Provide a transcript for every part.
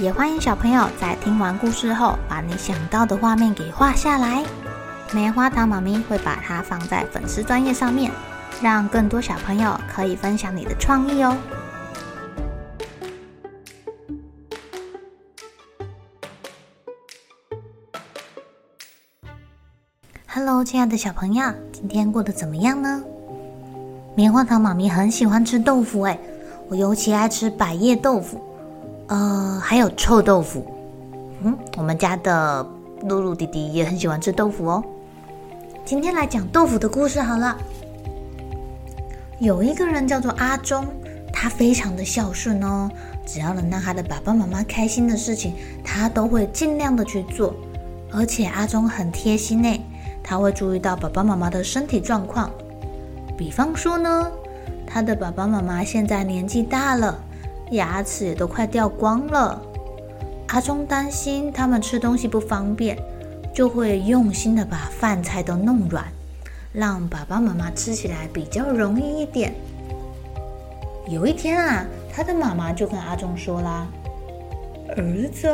也欢迎小朋友在听完故事后，把你想到的画面给画下来。棉花糖妈咪会把它放在粉丝专页上面，让更多小朋友可以分享你的创意哦。Hello，亲爱的小朋友，今天过得怎么样呢？棉花糖妈咪很喜欢吃豆腐，哎，我尤其爱吃百叶豆腐。呃，还有臭豆腐。嗯，我们家的露露弟弟也很喜欢吃豆腐哦。今天来讲豆腐的故事好了。有一个人叫做阿忠，他非常的孝顺哦，只要能让他的爸爸妈妈开心的事情，他都会尽量的去做。而且阿忠很贴心呢，他会注意到爸爸妈妈的身体状况。比方说呢，他的爸爸妈妈现在年纪大了。牙齿也都快掉光了，阿忠担心他们吃东西不方便，就会用心的把饭菜都弄软，让爸爸妈妈吃起来比较容易一点。有一天啊，他的妈妈就跟阿忠说啦：“儿子，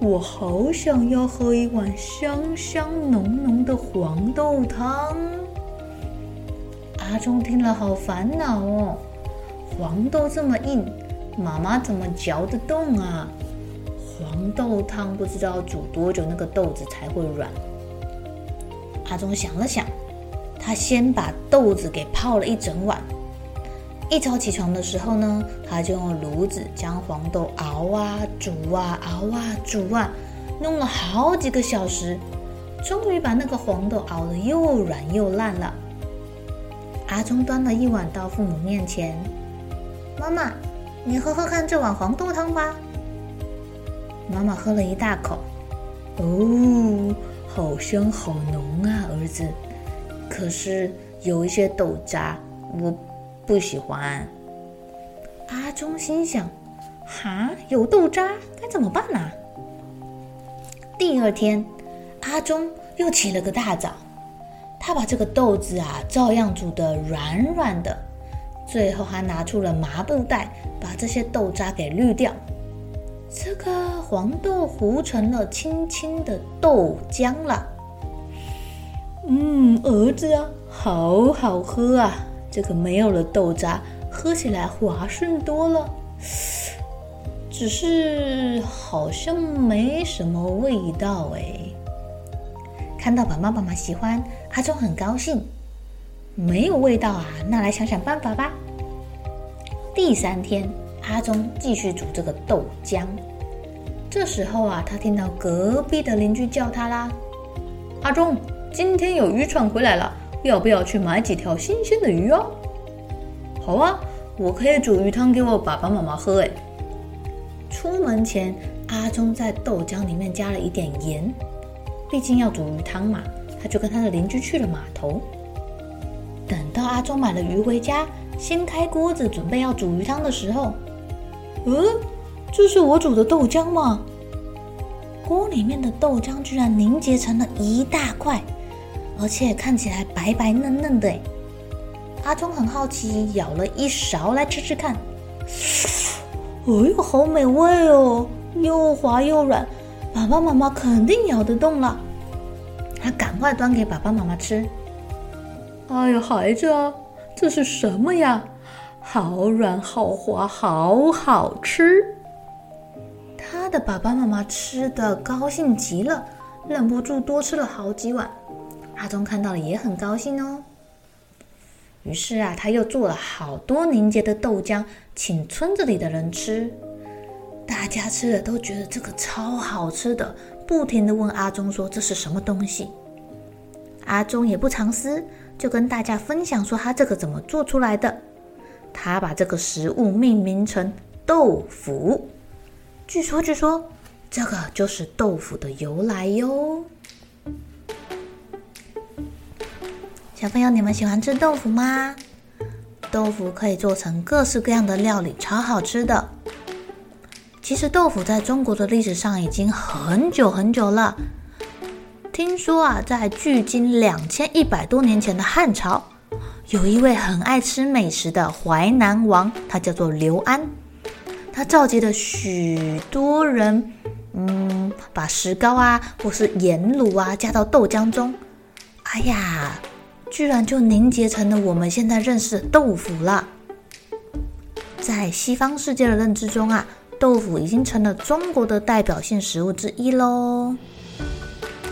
我好想要喝一碗香香浓浓的黄豆汤。”阿忠听了好烦恼哦，黄豆这么硬。妈妈怎么嚼得动啊？黄豆汤不知道煮多久，那个豆子才会软。阿忠想了想，他先把豆子给泡了一整晚。一早起床的时候呢，他就用炉子将黄豆熬啊煮啊熬啊煮啊，弄了好几个小时，终于把那个黄豆熬得又软又烂了。阿忠端了一碗到父母面前，妈妈。你喝喝看这碗黄豆汤吧。妈妈喝了一大口，哦，好香好浓啊，儿子。可是有一些豆渣，我不喜欢。阿忠心想：哈，有豆渣该怎么办呢？第二天，阿忠又起了个大早，他把这个豆子啊，照样煮得软软的。最后还拿出了麻布袋，把这些豆渣给滤掉。这个黄豆糊成了清清的豆浆了。嗯，儿子啊，好好喝啊！这个没有了豆渣，喝起来滑顺多了。只是好像没什么味道哎。看到爸爸妈妈喜欢，阿忠很高兴。没有味道啊，那来想想办法吧。第三天，阿忠继续煮这个豆浆。这时候啊，他听到隔壁的邻居叫他啦：“阿忠，今天有渔船回来了，要不要去买几条新鲜的鱼哦？”“好啊，我可以煮鱼汤给我爸爸妈妈喝。”哎，出门前，阿忠在豆浆里面加了一点盐，毕竟要煮鱼汤嘛，他就跟他的邻居去了码头。等到阿忠买了鱼回家，掀开锅子准备要煮鱼汤的时候，嗯，这是我煮的豆浆吗？锅里面的豆浆居然凝结成了一大块，而且看起来白白嫩嫩的。阿忠很好奇，舀了一勺来吃吃看。哎呦，好美味哦，又滑又软，爸爸妈妈肯定咬得动了。他赶快端给爸爸妈妈吃。哎呦，孩子啊，这是什么呀？好软，好滑，好好吃。他的爸爸妈妈吃得高兴极了，忍不住多吃了好几碗。阿忠看到了也很高兴哦。于是啊，他又做了好多凝结的豆浆，请村子里的人吃。大家吃了都觉得这个超好吃的，不停地问阿忠说：“这是什么东西？”阿忠也不藏私。就跟大家分享说他这个怎么做出来的。他把这个食物命名成豆腐。据说，据说这个就是豆腐的由来哟。小朋友，你们喜欢吃豆腐吗？豆腐可以做成各式各样的料理，超好吃的。其实豆腐在中国的历史上已经很久很久了。听说啊，在距今两千一百多年前的汉朝，有一位很爱吃美食的淮南王，他叫做刘安。他召集了许多人，嗯，把石膏啊，或是盐卤啊，加到豆浆中，哎呀，居然就凝结成了我们现在认识的豆腐了。在西方世界的认知中啊，豆腐已经成了中国的代表性食物之一喽。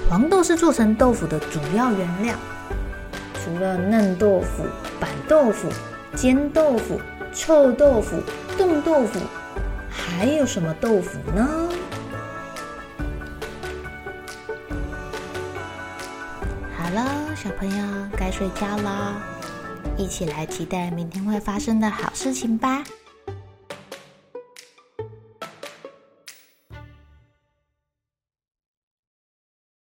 黄豆是做成豆腐的主要原料，除了嫩豆腐、板豆腐、煎豆腐、臭豆腐、冻豆腐。还有什么豆腐呢？好了，小朋友该睡觉啦，一起来期待明天会发生的好事情吧。